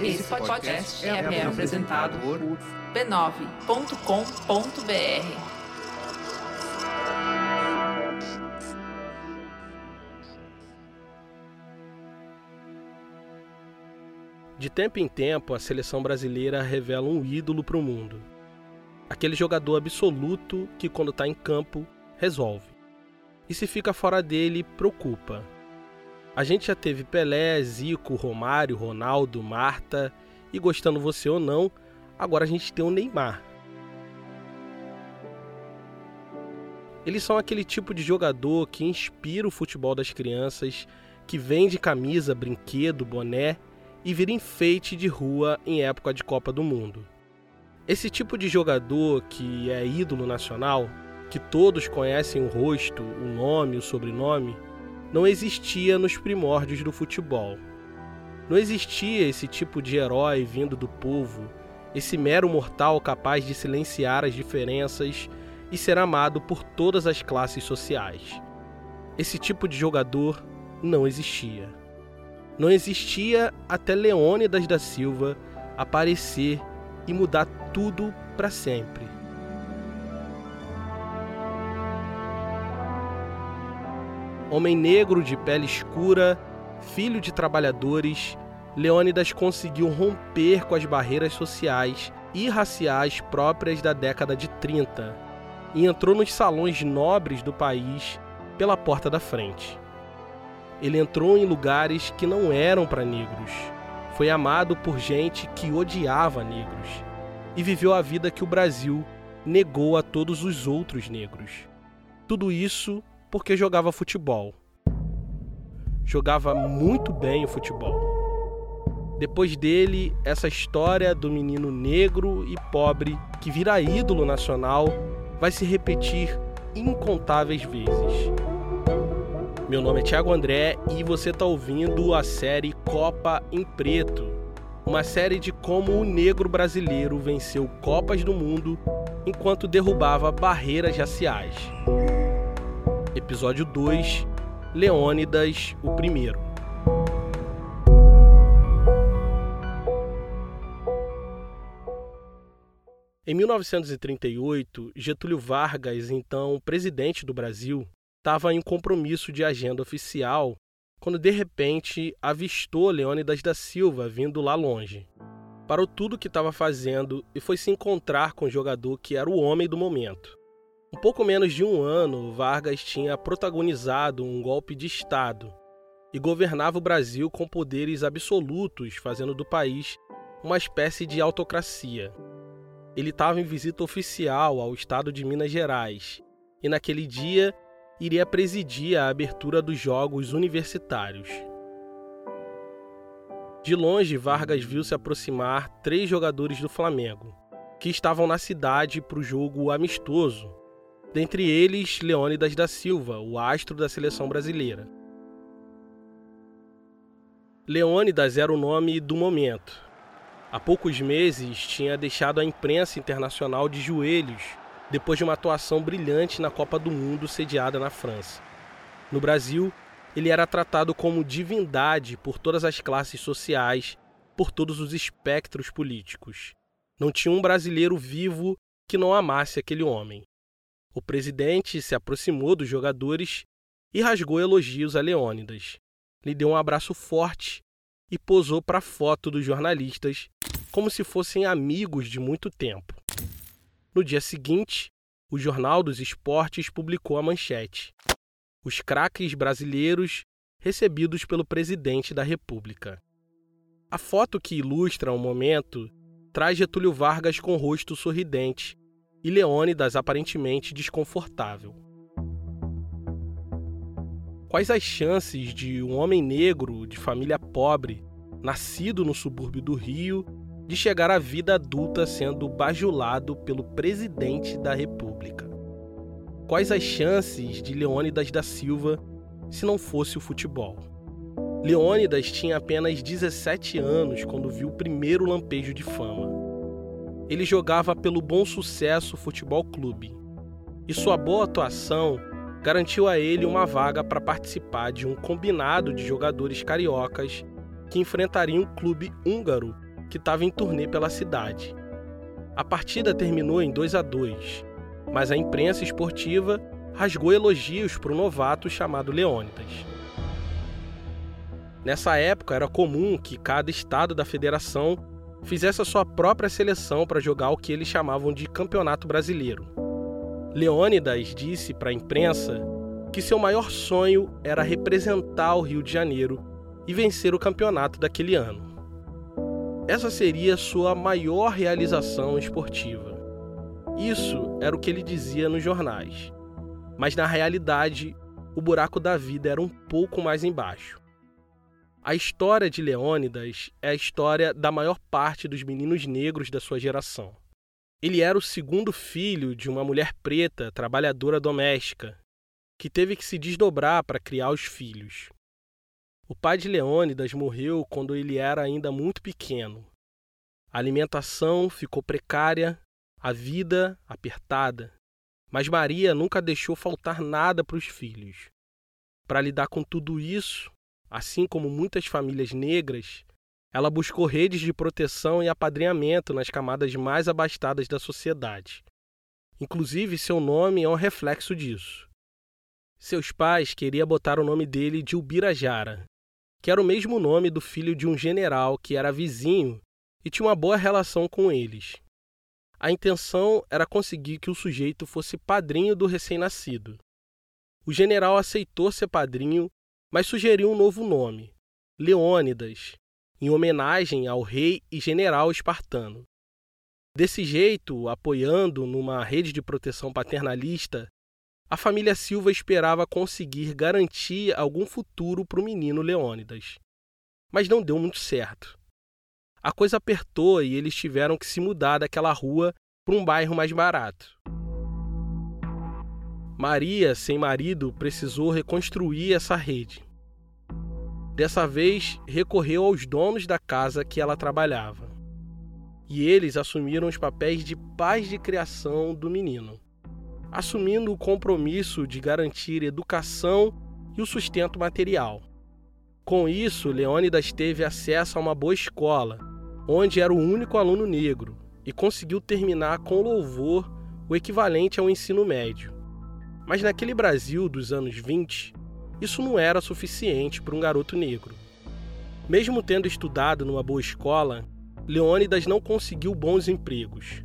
Esse podcast é, é apresentado por b9.com.br. De tempo em tempo, a seleção brasileira revela um ídolo para o mundo. Aquele jogador absoluto que, quando está em campo, resolve. E se fica fora dele, preocupa. A gente já teve Pelé, Zico, Romário, Ronaldo, Marta e gostando você ou não, agora a gente tem o Neymar. Eles são aquele tipo de jogador que inspira o futebol das crianças, que vende camisa, brinquedo, boné e vira enfeite de rua em época de Copa do Mundo. Esse tipo de jogador que é ídolo nacional, que todos conhecem o rosto, o nome, o sobrenome, não existia nos primórdios do futebol. Não existia esse tipo de herói vindo do povo, esse mero mortal capaz de silenciar as diferenças e ser amado por todas as classes sociais. Esse tipo de jogador não existia. Não existia até Leônidas da Silva aparecer e mudar tudo para sempre. Homem negro de pele escura, filho de trabalhadores, Leônidas conseguiu romper com as barreiras sociais e raciais próprias da década de 30 e entrou nos salões nobres do país pela porta da frente. Ele entrou em lugares que não eram para negros. Foi amado por gente que odiava negros e viveu a vida que o Brasil negou a todos os outros negros. Tudo isso porque jogava futebol. Jogava muito bem o futebol. Depois dele, essa história do menino negro e pobre que vira ídolo nacional vai se repetir incontáveis vezes. Meu nome é Thiago André e você está ouvindo a série Copa em Preto, uma série de como o negro brasileiro venceu Copas do Mundo enquanto derrubava barreiras raciais. Episódio 2 Leônidas o Primeiro. Em 1938, Getúlio Vargas, então presidente do Brasil, estava em um compromisso de agenda oficial quando de repente avistou Leônidas da Silva vindo lá longe. Parou tudo o que estava fazendo e foi se encontrar com o jogador que era o homem do momento. Um pouco menos de um ano, Vargas tinha protagonizado um golpe de Estado e governava o Brasil com poderes absolutos, fazendo do país uma espécie de autocracia. Ele estava em visita oficial ao estado de Minas Gerais e, naquele dia, iria presidir a abertura dos Jogos Universitários. De longe, Vargas viu se aproximar três jogadores do Flamengo, que estavam na cidade para o jogo amistoso, dentre eles Leônidas da Silva, o astro da seleção brasileira. Leônidas era o nome do momento. Há poucos meses tinha deixado a imprensa internacional de joelhos depois de uma atuação brilhante na Copa do Mundo sediada na França. No Brasil, ele era tratado como divindade por todas as classes sociais, por todos os espectros políticos. Não tinha um brasileiro vivo que não amasse aquele homem. O presidente se aproximou dos jogadores e rasgou elogios a Leônidas. Lhe deu um abraço forte e posou para a foto dos jornalistas como se fossem amigos de muito tempo. No dia seguinte, o Jornal dos Esportes publicou a manchete: Os craques brasileiros recebidos pelo presidente da República. A foto que ilustra o momento traz Getúlio Vargas com rosto sorridente e Leônidas aparentemente desconfortável. Quais as chances de um homem negro de família pobre, nascido no subúrbio do Rio, de chegar à vida adulta sendo bajulado pelo presidente da República? Quais as chances de Leônidas da Silva se não fosse o futebol? Leônidas tinha apenas 17 anos quando viu o primeiro lampejo de fama ele jogava pelo Bom Sucesso Futebol Clube. E sua boa atuação garantiu a ele uma vaga para participar de um combinado de jogadores cariocas que enfrentariam o clube húngaro que estava em turnê pela cidade. A partida terminou em 2 a 2, mas a imprensa esportiva rasgou elogios para o novato chamado Leônidas. Nessa época era comum que cada estado da federação fizesse a sua própria seleção para jogar o que eles chamavam de Campeonato Brasileiro. Leônidas disse para a imprensa que seu maior sonho era representar o Rio de Janeiro e vencer o campeonato daquele ano. Essa seria sua maior realização esportiva. Isso era o que ele dizia nos jornais. Mas na realidade, o buraco da vida era um pouco mais embaixo. A história de Leônidas é a história da maior parte dos meninos negros da sua geração. Ele era o segundo filho de uma mulher preta, trabalhadora doméstica, que teve que se desdobrar para criar os filhos. O pai de Leônidas morreu quando ele era ainda muito pequeno. A alimentação ficou precária, a vida apertada, mas Maria nunca deixou faltar nada para os filhos. Para lidar com tudo isso, Assim como muitas famílias negras, ela buscou redes de proteção e apadrinhamento nas camadas mais abastadas da sociedade. Inclusive, seu nome é um reflexo disso. Seus pais queriam botar o nome dele de Ubirajara, que era o mesmo nome do filho de um general que era vizinho e tinha uma boa relação com eles. A intenção era conseguir que o sujeito fosse padrinho do recém-nascido. O general aceitou ser padrinho mas sugeriu um novo nome, Leônidas, em homenagem ao rei e general espartano. Desse jeito, apoiando numa rede de proteção paternalista, a família Silva esperava conseguir garantir algum futuro para o menino Leônidas. Mas não deu muito certo. A coisa apertou e eles tiveram que se mudar daquela rua para um bairro mais barato. Maria, sem marido, precisou reconstruir essa rede. Dessa vez, recorreu aos donos da casa que ela trabalhava. E eles assumiram os papéis de pais de criação do menino, assumindo o compromisso de garantir educação e o sustento material. Com isso, Leônidas teve acesso a uma boa escola, onde era o único aluno negro, e conseguiu terminar com louvor o equivalente ao ensino médio. Mas naquele Brasil dos anos 20, isso não era suficiente para um garoto negro. Mesmo tendo estudado numa boa escola, Leônidas não conseguiu bons empregos.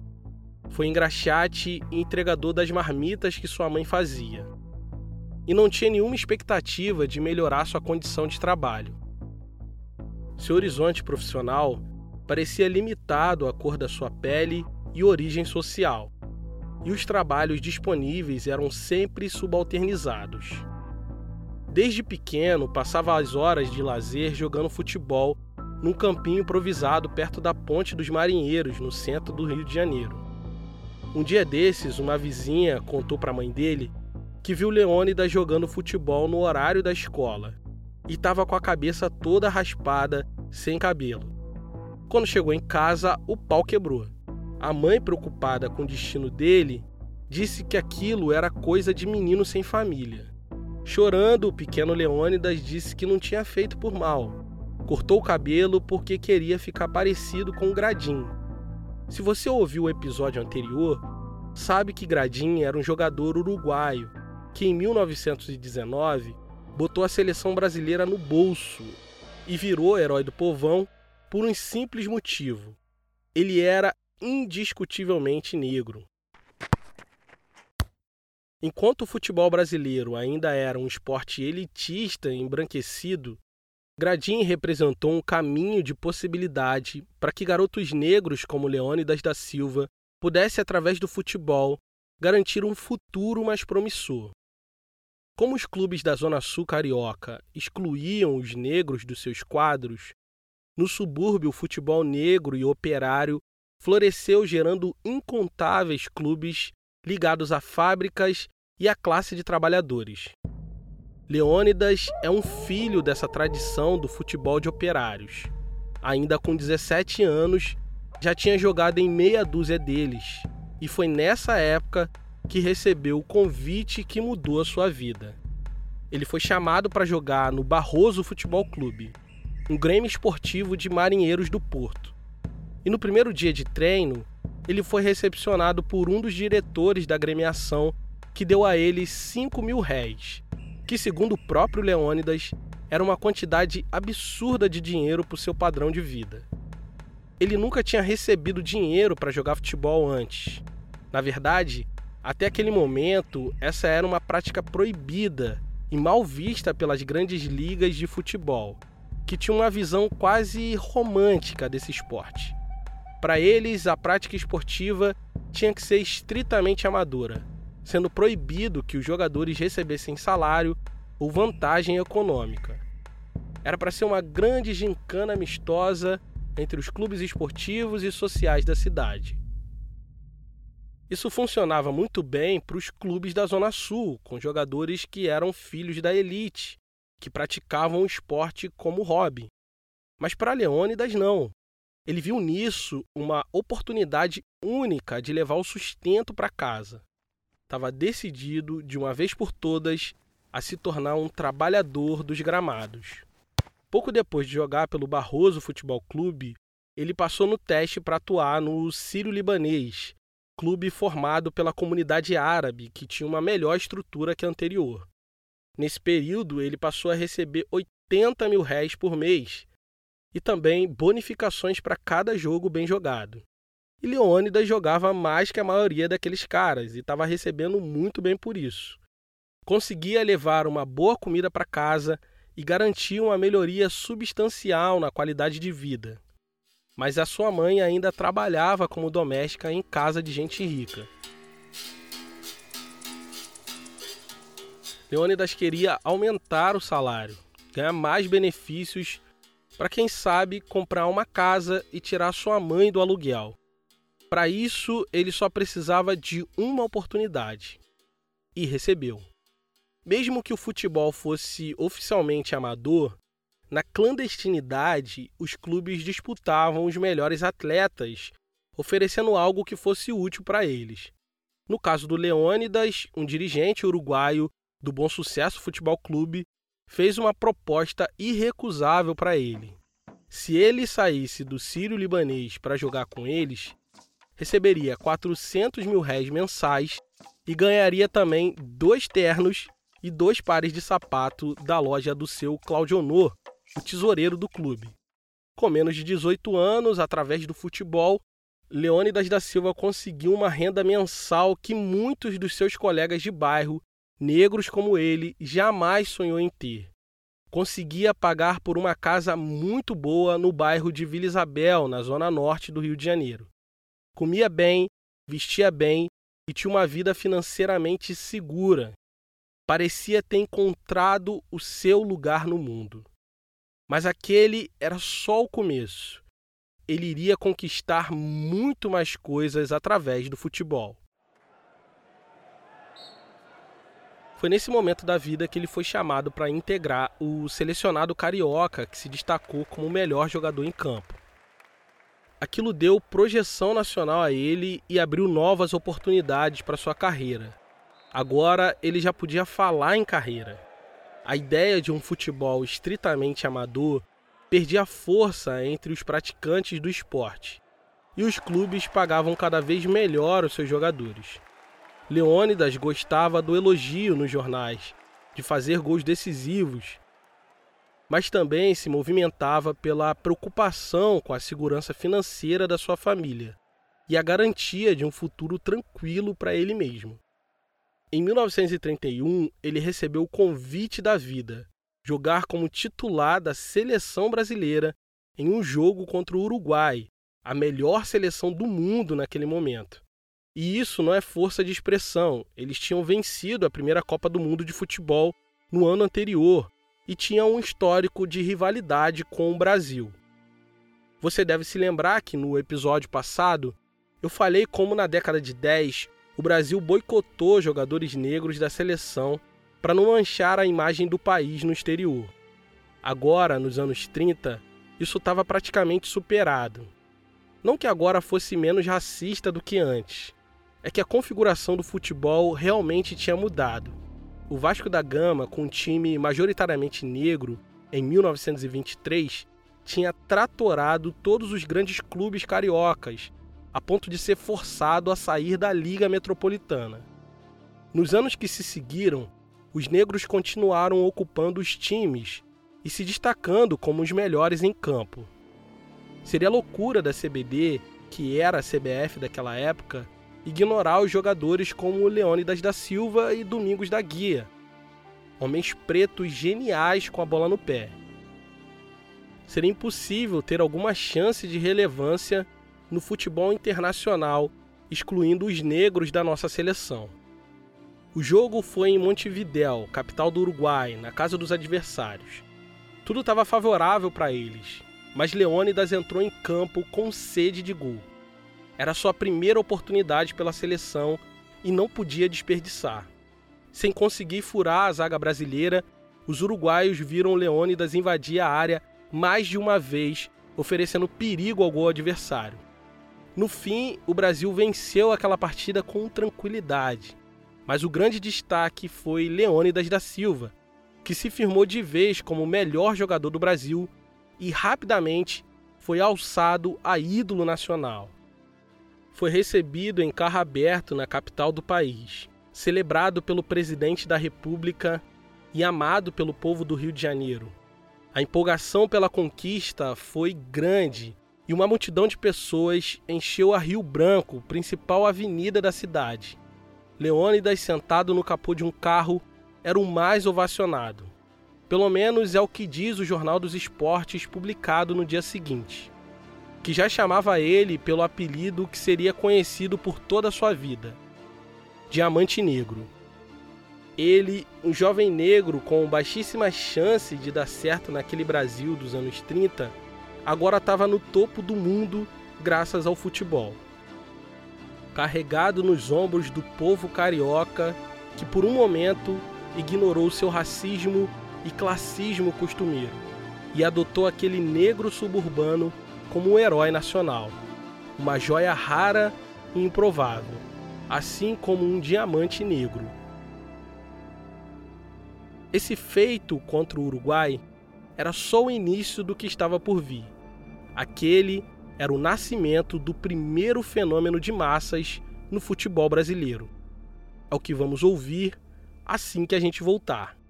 Foi engraxate e entregador das marmitas que sua mãe fazia. E não tinha nenhuma expectativa de melhorar sua condição de trabalho. Seu horizonte profissional parecia limitado à cor da sua pele e origem social e os trabalhos disponíveis eram sempre subalternizados. Desde pequeno, passava as horas de lazer jogando futebol num campinho improvisado perto da Ponte dos Marinheiros, no centro do Rio de Janeiro. Um dia desses, uma vizinha contou para a mãe dele que viu Leônidas jogando futebol no horário da escola e estava com a cabeça toda raspada, sem cabelo. Quando chegou em casa, o pau quebrou. A mãe, preocupada com o destino dele, disse que aquilo era coisa de menino sem família. Chorando, o pequeno Leônidas disse que não tinha feito por mal. Cortou o cabelo porque queria ficar parecido com o Gradim. Se você ouviu o episódio anterior, sabe que Gradim era um jogador uruguaio que em 1919 botou a seleção brasileira no bolso e virou herói do povão por um simples motivo. Ele era indiscutivelmente negro. Enquanto o futebol brasileiro ainda era um esporte elitista embranquecido, Gradin representou um caminho de possibilidade para que garotos negros como Leônidas da Silva pudessem, através do futebol, garantir um futuro mais promissor. Como os clubes da Zona Sul carioca excluíam os negros dos seus quadros, no subúrbio o futebol negro e operário floresceu gerando incontáveis clubes ligados a fábricas e à classe de trabalhadores. Leônidas é um filho dessa tradição do futebol de operários. Ainda com 17 anos, já tinha jogado em meia dúzia deles, e foi nessa época que recebeu o convite que mudou a sua vida. Ele foi chamado para jogar no Barroso Futebol Clube, um grêmio esportivo de marinheiros do Porto. E no primeiro dia de treino, ele foi recepcionado por um dos diretores da agremiação que deu a ele 5 mil réis, que, segundo o próprio Leônidas, era uma quantidade absurda de dinheiro para o seu padrão de vida. Ele nunca tinha recebido dinheiro para jogar futebol antes. Na verdade, até aquele momento, essa era uma prática proibida e mal vista pelas grandes ligas de futebol, que tinham uma visão quase romântica desse esporte. Para eles, a prática esportiva tinha que ser estritamente amadora, sendo proibido que os jogadores recebessem salário ou vantagem econômica. Era para ser uma grande gincana amistosa entre os clubes esportivos e sociais da cidade. Isso funcionava muito bem para os clubes da Zona Sul, com jogadores que eram filhos da elite, que praticavam o esporte como hobby. Mas para Leônidas, não. Ele viu nisso uma oportunidade única de levar o sustento para casa. Estava decidido, de uma vez por todas, a se tornar um trabalhador dos gramados. Pouco depois de jogar pelo Barroso Futebol Clube, ele passou no teste para atuar no Sírio-Libanês, clube formado pela comunidade árabe, que tinha uma melhor estrutura que a anterior. Nesse período, ele passou a receber 80 mil réis por mês e também bonificações para cada jogo bem jogado. E Leônidas jogava mais que a maioria daqueles caras e estava recebendo muito bem por isso. Conseguia levar uma boa comida para casa e garantia uma melhoria substancial na qualidade de vida mas a sua mãe ainda trabalhava como doméstica em casa de gente rica. Leônidas queria aumentar o salário, ganhar mais benefícios para quem sabe comprar uma casa e tirar sua mãe do aluguel. Para isso, ele só precisava de uma oportunidade e recebeu. Mesmo que o futebol fosse oficialmente amador, na clandestinidade, os clubes disputavam os melhores atletas, oferecendo algo que fosse útil para eles. No caso do Leônidas, um dirigente uruguaio do Bom Sucesso Futebol Clube fez uma proposta irrecusável para ele. Se ele saísse do Sírio Libanês para jogar com eles, receberia 400 mil réis mensais e ganharia também dois ternos e dois pares de sapato da loja do seu Claudionor, o tesoureiro do clube. Com menos de 18 anos, através do futebol, Leônidas da Silva conseguiu uma renda mensal que muitos dos seus colegas de bairro, negros como ele, jamais sonhou em ter. Conseguia pagar por uma casa muito boa no bairro de Vila Isabel, na zona norte do Rio de Janeiro. Comia bem, vestia bem e tinha uma vida financeiramente segura. Parecia ter encontrado o seu lugar no mundo. Mas aquele era só o começo. Ele iria conquistar muito mais coisas através do futebol. Foi nesse momento da vida que ele foi chamado para integrar o selecionado carioca, que se destacou como o melhor jogador em campo. Aquilo deu projeção nacional a ele e abriu novas oportunidades para sua carreira. Agora ele já podia falar em carreira a ideia de um futebol estritamente amador perdia força entre os praticantes do esporte, e os clubes pagavam cada vez melhor os seus jogadores. Leônidas gostava do elogio nos jornais, de fazer gols decisivos, mas também se movimentava pela preocupação com a segurança financeira da sua família e a garantia de um futuro tranquilo para ele mesmo. Em 1931, ele recebeu o convite da vida, jogar como titular da seleção brasileira em um jogo contra o Uruguai, a melhor seleção do mundo naquele momento. E isso não é força de expressão, eles tinham vencido a primeira Copa do Mundo de futebol no ano anterior e tinham um histórico de rivalidade com o Brasil. Você deve se lembrar que no episódio passado eu falei como na década de 10 o Brasil boicotou jogadores negros da seleção para não manchar a imagem do país no exterior. Agora, nos anos 30, isso estava praticamente superado. Não que agora fosse menos racista do que antes, é que a configuração do futebol realmente tinha mudado. O Vasco da Gama, com um time majoritariamente negro, em 1923, tinha tratorado todos os grandes clubes cariocas, a ponto de ser forçado a sair da Liga Metropolitana. Nos anos que se seguiram, os negros continuaram ocupando os times e se destacando como os melhores em campo. Seria loucura da CBD, que era a CBF daquela época, ignorar os jogadores como Leônidas da Silva e Domingos da Guia, homens pretos geniais com a bola no pé. Seria impossível ter alguma chance de relevância no futebol internacional, excluindo os negros da nossa seleção. O jogo foi em Montevidéu, capital do Uruguai, na casa dos adversários. Tudo estava favorável para eles, mas Leônidas entrou em campo com sede de gol. Era sua primeira oportunidade pela seleção e não podia desperdiçar. Sem conseguir furar a zaga brasileira, os uruguaios viram Leônidas invadir a área mais de uma vez, oferecendo perigo ao gol adversário. No fim, o Brasil venceu aquela partida com tranquilidade mas o grande destaque foi Leônidas da Silva, que se firmou de vez como o melhor jogador do Brasil e rapidamente foi alçado a ídolo nacional. Foi recebido em carro aberto na capital do país, celebrado pelo presidente da República e amado pelo povo do Rio de Janeiro. A empolgação pela conquista foi grande e uma multidão de pessoas encheu a Rio Branco, principal avenida da cidade. Leônidas, sentado no capô de um carro, era o mais ovacionado. Pelo menos é o que diz o Jornal dos Esportes publicado no dia seguinte, que já chamava ele pelo apelido que seria conhecido por toda a sua vida: Diamante Negro. Ele, um jovem negro com baixíssima chance de dar certo naquele Brasil dos anos 30, agora estava no topo do mundo graças ao futebol carregado nos ombros do povo carioca que por um momento ignorou seu racismo e classismo costumeiro e adotou aquele negro suburbano como um herói nacional, uma joia rara e improvável, assim como um diamante negro. Esse feito contra o Uruguai era só o início do que estava por vir. Aquele era o nascimento do primeiro fenômeno de massas no futebol brasileiro. É o que vamos ouvir assim que a gente voltar.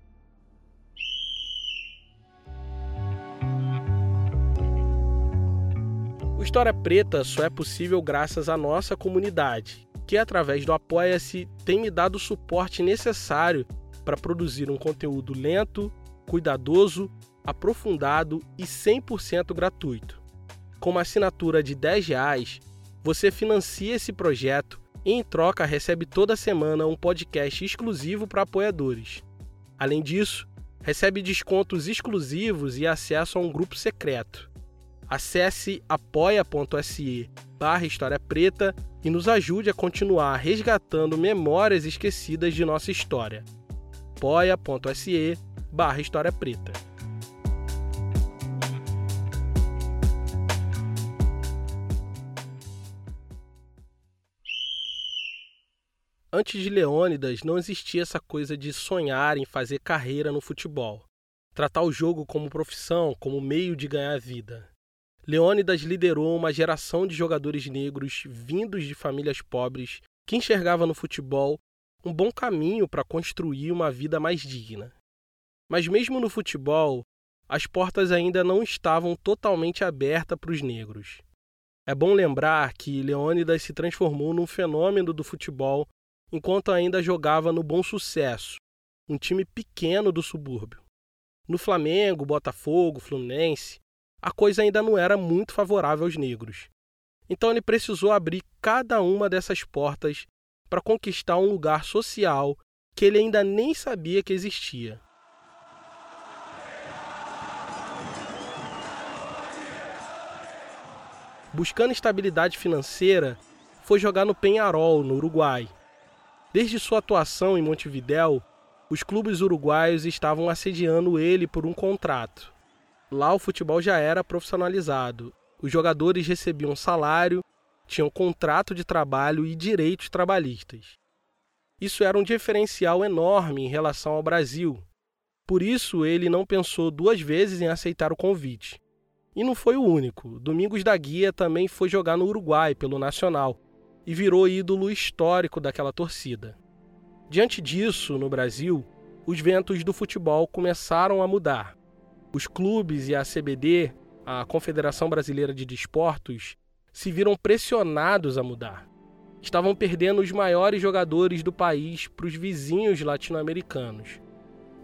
O História Preta só é possível graças à nossa comunidade, que através do Apoia-se tem me dado o suporte necessário para produzir um conteúdo lento, cuidadoso, aprofundado e 100% gratuito com uma assinatura de 10 reais, você financia esse projeto e, em troca, recebe toda semana um podcast exclusivo para apoiadores. Além disso, recebe descontos exclusivos e acesso a um grupo secreto. Acesse apoia.se barra História Preta e nos ajude a continuar resgatando memórias esquecidas de nossa história. apoia.se barra História Preta. Antes de Leônidas, não existia essa coisa de sonhar em fazer carreira no futebol, tratar o jogo como profissão, como meio de ganhar vida. Leônidas liderou uma geração de jogadores negros vindos de famílias pobres que enxergava no futebol um bom caminho para construir uma vida mais digna. Mas mesmo no futebol, as portas ainda não estavam totalmente abertas para os negros. É bom lembrar que Leônidas se transformou num fenômeno do futebol enquanto ainda jogava no Bom Sucesso, um time pequeno do subúrbio. No Flamengo, Botafogo, Fluminense, a coisa ainda não era muito favorável aos negros. Então ele precisou abrir cada uma dessas portas para conquistar um lugar social que ele ainda nem sabia que existia. Buscando estabilidade financeira, foi jogar no Penharol, no Uruguai, Desde sua atuação em Montevidéu, os clubes uruguaios estavam assediando ele por um contrato. Lá o futebol já era profissionalizado. Os jogadores recebiam salário, tinham contrato de trabalho e direitos trabalhistas. Isso era um diferencial enorme em relação ao Brasil. Por isso ele não pensou duas vezes em aceitar o convite. E não foi o único. Domingos da Guia também foi jogar no Uruguai pelo Nacional e virou ídolo histórico daquela torcida. Diante disso, no Brasil, os ventos do futebol começaram a mudar. Os clubes e a CBD, a Confederação Brasileira de Desportos, se viram pressionados a mudar. Estavam perdendo os maiores jogadores do país para os vizinhos latino-americanos.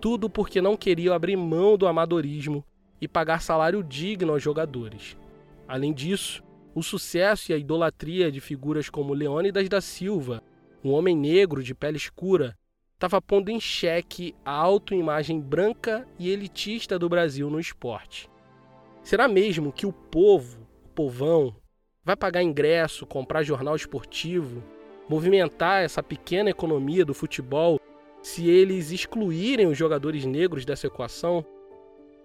Tudo porque não queriam abrir mão do amadorismo e pagar salário digno aos jogadores. Além disso, o sucesso e a idolatria de figuras como Leônidas da Silva, um homem negro de pele escura, estava pondo em xeque a autoimagem branca e elitista do Brasil no esporte. Será mesmo que o povo, o povão, vai pagar ingresso, comprar jornal esportivo, movimentar essa pequena economia do futebol se eles excluírem os jogadores negros dessa equação?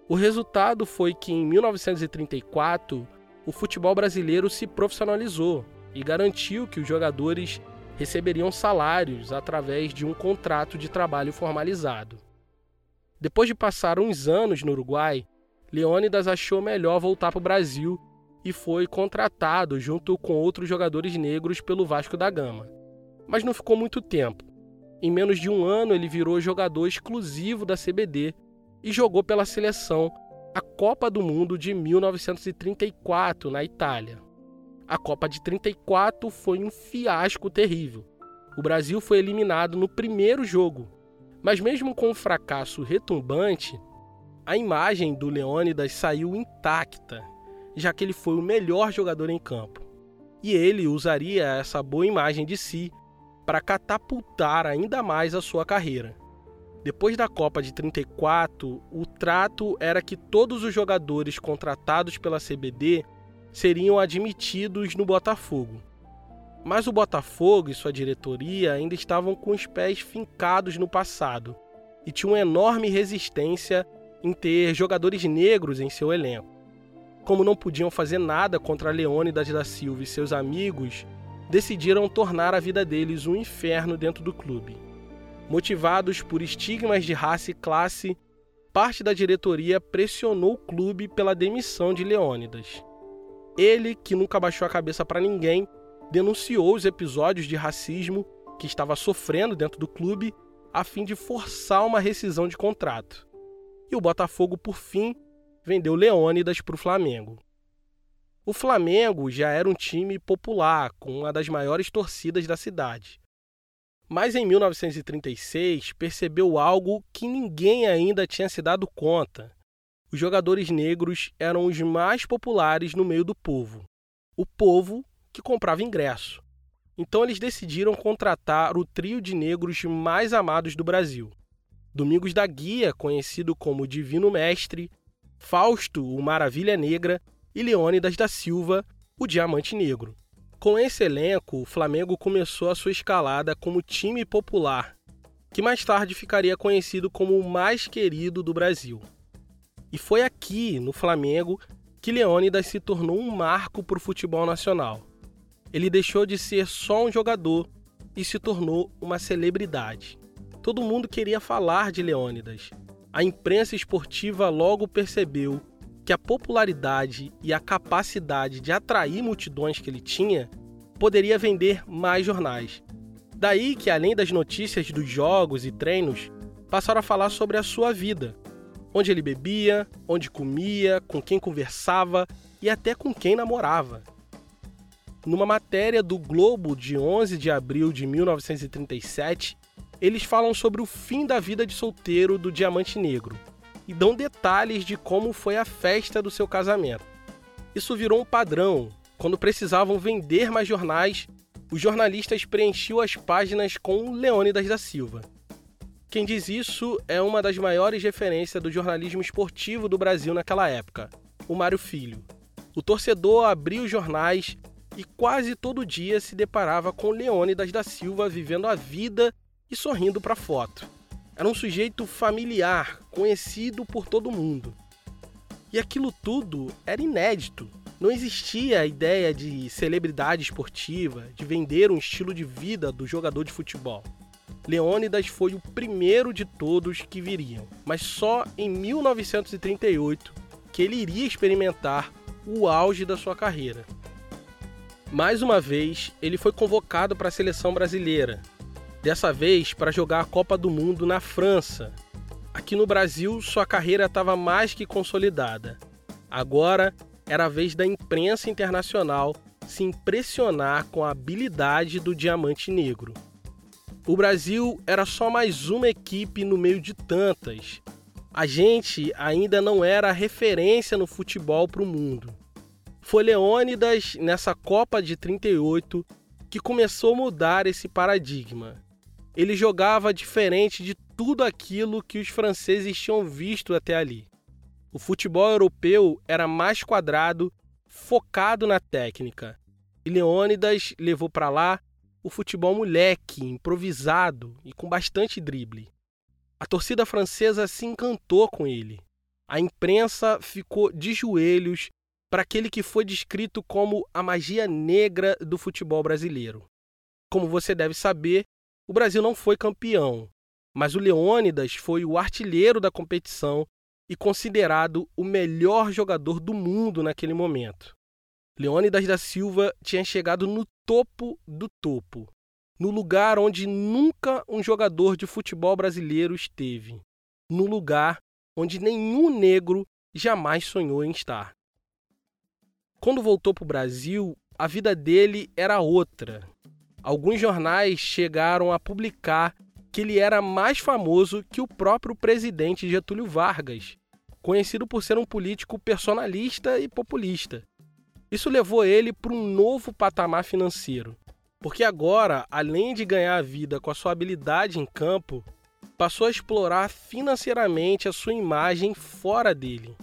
O resultado foi que em 1934 o futebol brasileiro se profissionalizou e garantiu que os jogadores receberiam salários através de um contrato de trabalho formalizado. Depois de passar uns anos no Uruguai, Leônidas achou melhor voltar para o Brasil e foi contratado junto com outros jogadores negros pelo Vasco da Gama. Mas não ficou muito tempo. Em menos de um ano, ele virou jogador exclusivo da CBD e jogou pela seleção a Copa do Mundo de 1934 na Itália. A Copa de 34 foi um fiasco terrível. O Brasil foi eliminado no primeiro jogo, mas mesmo com um fracasso retumbante, a imagem do Leônidas saiu intacta, já que ele foi o melhor jogador em campo. E ele usaria essa boa imagem de si para catapultar ainda mais a sua carreira. Depois da Copa de 34, o trato era que todos os jogadores contratados pela CBD seriam admitidos no Botafogo. Mas o Botafogo e sua diretoria ainda estavam com os pés fincados no passado e tinham enorme resistência em ter jogadores negros em seu elenco. Como não podiam fazer nada contra Leônidas da Silva e seus amigos, decidiram tornar a vida deles um inferno dentro do clube. Motivados por estigmas de raça e classe, parte da diretoria pressionou o clube pela demissão de Leônidas. Ele, que nunca baixou a cabeça para ninguém, denunciou os episódios de racismo que estava sofrendo dentro do clube a fim de forçar uma rescisão de contrato. E o Botafogo, por fim, vendeu Leônidas para o Flamengo. O Flamengo já era um time popular, com uma das maiores torcidas da cidade. Mas em 1936 percebeu algo que ninguém ainda tinha se dado conta. Os jogadores negros eram os mais populares no meio do povo. O povo que comprava ingresso. Então eles decidiram contratar o trio de negros mais amados do Brasil. Domingos da Guia, conhecido como Divino Mestre, Fausto, o Maravilha Negra, e Leônidas da Silva, o Diamante Negro. Com esse elenco, o Flamengo começou a sua escalada como time popular, que mais tarde ficaria conhecido como o mais querido do Brasil. E foi aqui, no Flamengo, que Leônidas se tornou um marco para o futebol nacional. Ele deixou de ser só um jogador e se tornou uma celebridade. Todo mundo queria falar de Leônidas. A imprensa esportiva logo percebeu que a popularidade e a capacidade de atrair multidões que ele tinha poderia vender mais jornais. Daí que, além das notícias dos jogos e treinos, passaram a falar sobre a sua vida, onde ele bebia, onde comia, com quem conversava e até com quem namorava. Numa matéria do Globo de 11 de abril de 1937, eles falam sobre o fim da vida de solteiro do Diamante Negro e dão detalhes de como foi a festa do seu casamento. Isso virou um padrão. Quando precisavam vender mais jornais, os jornalistas preenchiam as páginas com Leônidas da Silva. Quem diz isso é uma das maiores referências do jornalismo esportivo do Brasil naquela época, o Mário Filho. O torcedor abria os jornais e quase todo dia se deparava com Leônidas da Silva vivendo a vida e sorrindo para foto. Era um sujeito familiar, conhecido por todo mundo. E aquilo tudo era inédito. Não existia a ideia de celebridade esportiva, de vender um estilo de vida do jogador de futebol. Leônidas foi o primeiro de todos que viriam, mas só em 1938 que ele iria experimentar o auge da sua carreira. Mais uma vez, ele foi convocado para a seleção brasileira, dessa vez para jogar a Copa do Mundo na França. Aqui no Brasil, sua carreira estava mais que consolidada. Agora era a vez da imprensa internacional se impressionar com a habilidade do Diamante Negro. O Brasil era só mais uma equipe no meio de tantas. A gente ainda não era referência no futebol para o mundo. Foi Leônidas, nessa Copa de 38, que começou a mudar esse paradigma. Ele jogava diferente de tudo aquilo que os franceses tinham visto até ali. O futebol europeu era mais quadrado, focado na técnica. E Leônidas levou para lá o futebol moleque, improvisado e com bastante drible. A torcida francesa se encantou com ele. A imprensa ficou de joelhos para aquele que foi descrito como a magia negra do futebol brasileiro. Como você deve saber, o Brasil não foi campeão, mas o Leônidas foi o artilheiro da competição e considerado o melhor jogador do mundo naquele momento. Leônidas da Silva tinha chegado no topo do topo, no lugar onde nunca um jogador de futebol brasileiro esteve, no lugar onde nenhum negro jamais sonhou em estar. Quando voltou para o Brasil, a vida dele era outra. Alguns jornais chegaram a publicar que ele era mais famoso que o próprio presidente Getúlio Vargas, conhecido por ser um político personalista e populista. Isso levou ele para um novo patamar financeiro, porque agora, além de ganhar a vida com a sua habilidade em campo, passou a explorar financeiramente a sua imagem fora dele.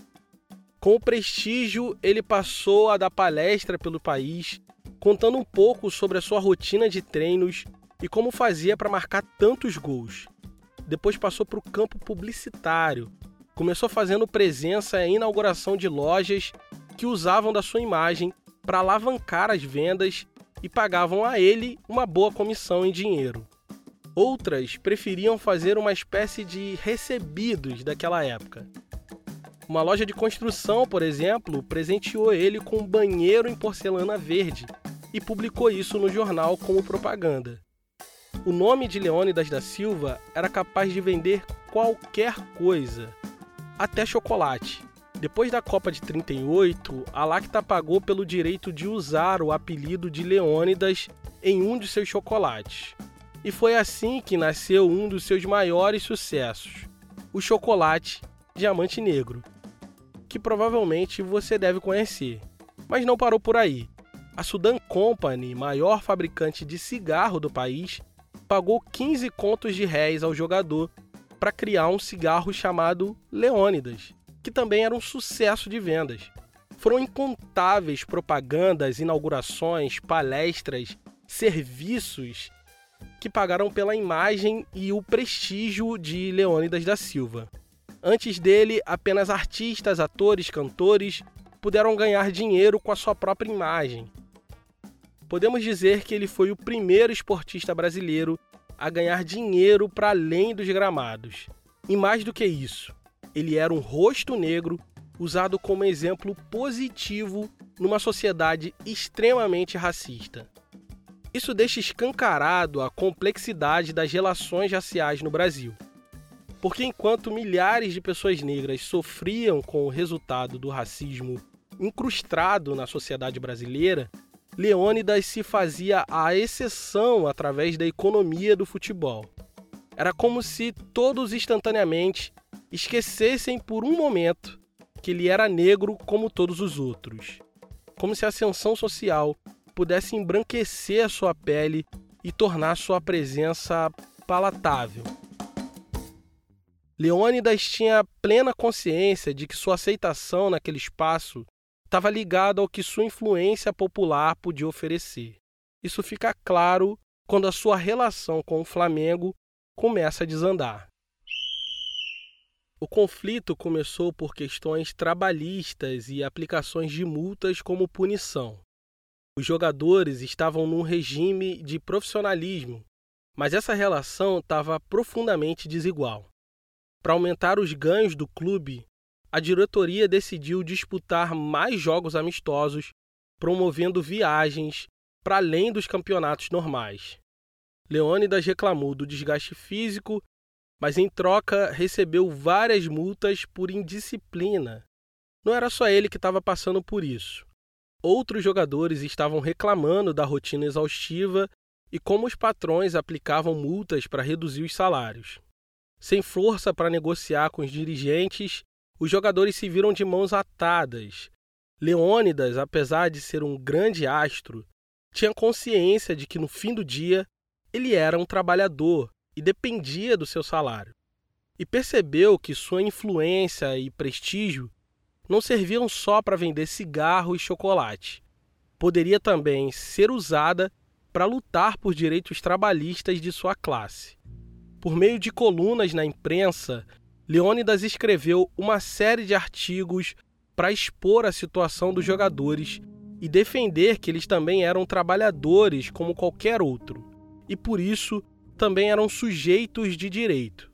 Com o prestígio, ele passou a dar palestra pelo país, contando um pouco sobre a sua rotina de treinos e como fazia para marcar tantos gols. Depois passou para o campo publicitário, começou fazendo presença em inauguração de lojas que usavam da sua imagem para alavancar as vendas e pagavam a ele uma boa comissão em dinheiro. Outras preferiam fazer uma espécie de recebidos daquela época. Uma loja de construção, por exemplo, presenteou ele com um banheiro em porcelana verde e publicou isso no jornal como propaganda. O nome de Leônidas da Silva era capaz de vender qualquer coisa, até chocolate. Depois da Copa de 38, a Lacta pagou pelo direito de usar o apelido de Leônidas em um de seus chocolates. E foi assim que nasceu um dos seus maiores sucessos, o chocolate Diamante Negro, que provavelmente você deve conhecer. Mas não parou por aí. A Sudan Company, maior fabricante de cigarro do país, pagou 15 contos de réis ao jogador para criar um cigarro chamado Leônidas, que também era um sucesso de vendas. Foram incontáveis propagandas, inaugurações, palestras, serviços que pagaram pela imagem e o prestígio de Leônidas da Silva. Antes dele, apenas artistas, atores, cantores puderam ganhar dinheiro com a sua própria imagem. Podemos dizer que ele foi o primeiro esportista brasileiro a ganhar dinheiro para além dos gramados. E mais do que isso, ele era um rosto negro usado como exemplo positivo numa sociedade extremamente racista. Isso deixa escancarado a complexidade das relações raciais no Brasil. Porque enquanto milhares de pessoas negras sofriam com o resultado do racismo incrustado na sociedade brasileira, Leônidas se fazia a exceção através da economia do futebol. Era como se todos instantaneamente esquecessem por um momento que ele era negro como todos os outros. Como se a ascensão social pudesse embranquecer a sua pele e tornar sua presença palatável. Leônidas tinha plena consciência de que sua aceitação naquele espaço estava ligado ao que sua influência popular podia oferecer. Isso fica claro quando a sua relação com o Flamengo começa a desandar. O conflito começou por questões trabalhistas e aplicações de multas como punição. Os jogadores estavam num regime de profissionalismo, mas essa relação estava profundamente desigual. Para aumentar os ganhos do clube, a diretoria decidiu disputar mais jogos amistosos, promovendo viagens para além dos campeonatos normais. Leônidas reclamou do desgaste físico, mas em troca recebeu várias multas por indisciplina. Não era só ele que estava passando por isso. Outros jogadores estavam reclamando da rotina exaustiva e como os patrões aplicavam multas para reduzir os salários. Sem força para negociar com os dirigentes, os jogadores se viram de mãos atadas. Leônidas, apesar de ser um grande astro, tinha consciência de que no fim do dia ele era um trabalhador e dependia do seu salário. E percebeu que sua influência e prestígio não serviam só para vender cigarro e chocolate. Poderia também ser usada para lutar por direitos trabalhistas de sua classe. Por meio de colunas na imprensa, Leônidas escreveu uma série de artigos para expor a situação dos jogadores e defender que eles também eram trabalhadores como qualquer outro, e por isso também eram sujeitos de direito.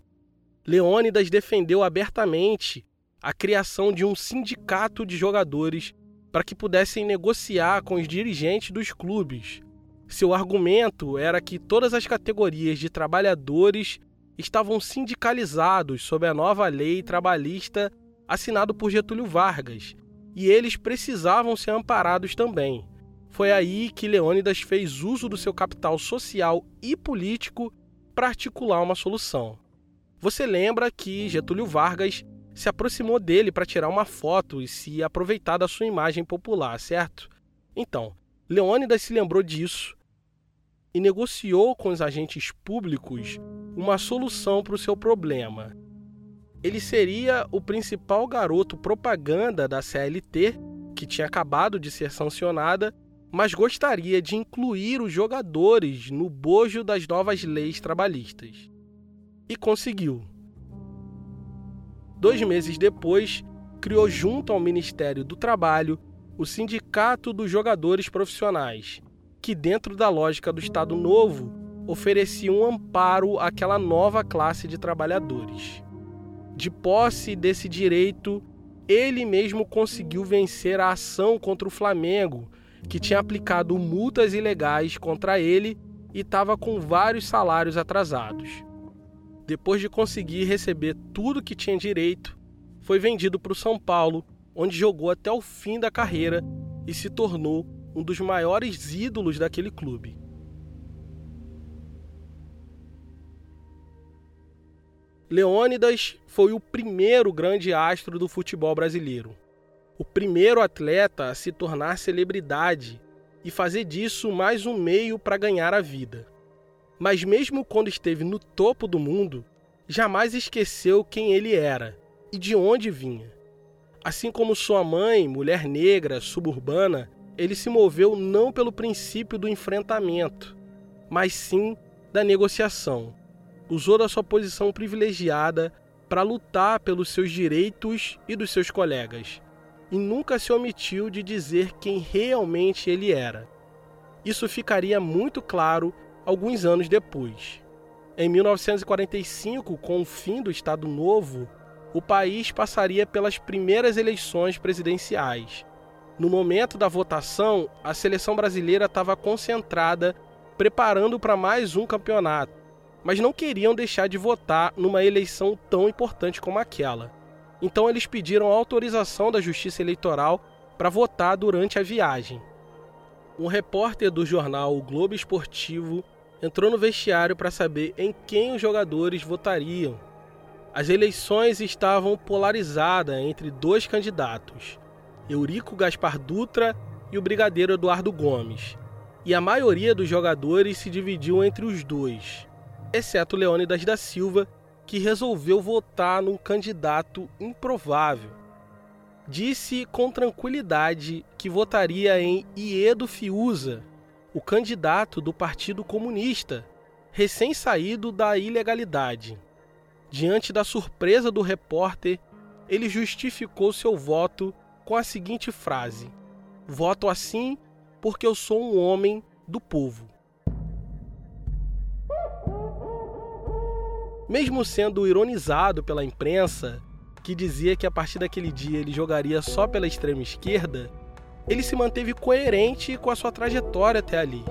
Leônidas defendeu abertamente a criação de um sindicato de jogadores para que pudessem negociar com os dirigentes dos clubes. Seu argumento era que todas as categorias de trabalhadores estavam sindicalizados sob a nova lei trabalhista assinado por Getúlio Vargas e eles precisavam ser amparados também. Foi aí que Leônidas fez uso do seu capital social e político para articular uma solução. Você lembra que Getúlio Vargas se aproximou dele para tirar uma foto e se aproveitar da sua imagem popular, certo? Então, Leônidas se lembrou disso e negociou com os agentes públicos uma solução para o seu problema ele seria o principal garoto propaganda da CLT, que tinha acabado de ser sancionada, mas gostaria de incluir os jogadores no bojo das novas leis trabalhistas. E conseguiu. Dois meses depois, criou junto ao Ministério do Trabalho o Sindicato dos Jogadores Profissionais, que, dentro da lógica do Estado Novo, oferecia um amparo àquela nova classe de trabalhadores de posse desse direito, ele mesmo conseguiu vencer a ação contra o Flamengo, que tinha aplicado multas ilegais contra ele e estava com vários salários atrasados. Depois de conseguir receber tudo que tinha direito, foi vendido para o São Paulo, onde jogou até o fim da carreira e se tornou um dos maiores ídolos daquele clube. Leônidas foi o primeiro grande astro do futebol brasileiro. O primeiro atleta a se tornar celebridade e fazer disso mais um meio para ganhar a vida. Mas, mesmo quando esteve no topo do mundo, jamais esqueceu quem ele era e de onde vinha. Assim como sua mãe, mulher negra, suburbana, ele se moveu não pelo princípio do enfrentamento, mas sim da negociação usou da sua posição privilegiada para lutar pelos seus direitos e dos seus colegas, e nunca se omitiu de dizer quem realmente ele era. Isso ficaria muito claro alguns anos depois. Em 1945, com o fim do Estado Novo, o país passaria pelas primeiras eleições presidenciais. No momento da votação, a seleção brasileira estava concentrada preparando para mais um campeonato mas não queriam deixar de votar numa eleição tão importante como aquela. Então eles pediram autorização da Justiça Eleitoral para votar durante a viagem. Um repórter do jornal o Globo Esportivo entrou no vestiário para saber em quem os jogadores votariam. As eleições estavam polarizadas entre dois candidatos, Eurico Gaspar Dutra e o brigadeiro Eduardo Gomes, e a maioria dos jogadores se dividiu entre os dois exceto Leônidas da Silva, que resolveu votar num candidato improvável. Disse com tranquilidade que votaria em Iedo Fiuza, o candidato do Partido Comunista, recém-saído da ilegalidade. Diante da surpresa do repórter, ele justificou seu voto com a seguinte frase: Voto assim porque eu sou um homem do povo. Mesmo sendo ironizado pela imprensa, que dizia que a partir daquele dia ele jogaria só pela extrema esquerda, ele se manteve coerente com a sua trajetória até ali.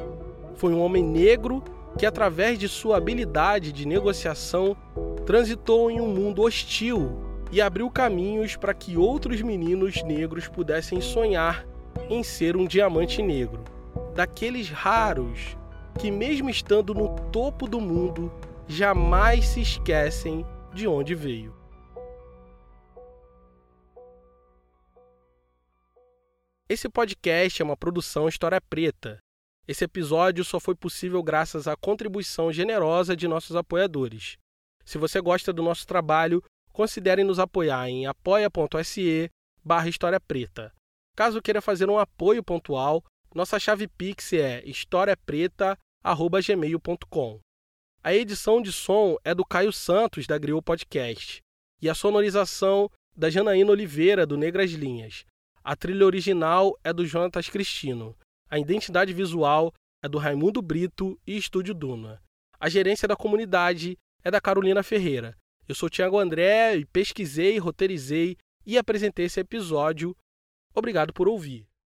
Foi um homem negro que, através de sua habilidade de negociação, transitou em um mundo hostil e abriu caminhos para que outros meninos negros pudessem sonhar em ser um diamante negro, daqueles raros que, mesmo estando no topo do mundo, jamais se esquecem de onde veio. Esse podcast é uma produção História Preta. Esse episódio só foi possível graças à contribuição generosa de nossos apoiadores. Se você gosta do nosso trabalho, considere nos apoiar em apoia.se barra História Preta. Caso queira fazer um apoio pontual, nossa chave Pix é historiapreta.gmail.com. A edição de som é do Caio Santos, da Griot Podcast, e a sonorização da Janaína Oliveira, do Negras Linhas. A trilha original é do Jonatas Cristino. A identidade visual é do Raimundo Brito e Estúdio Duna. A gerência da comunidade é da Carolina Ferreira. Eu sou Tiago André e pesquisei, roteirizei e apresentei esse episódio. Obrigado por ouvir.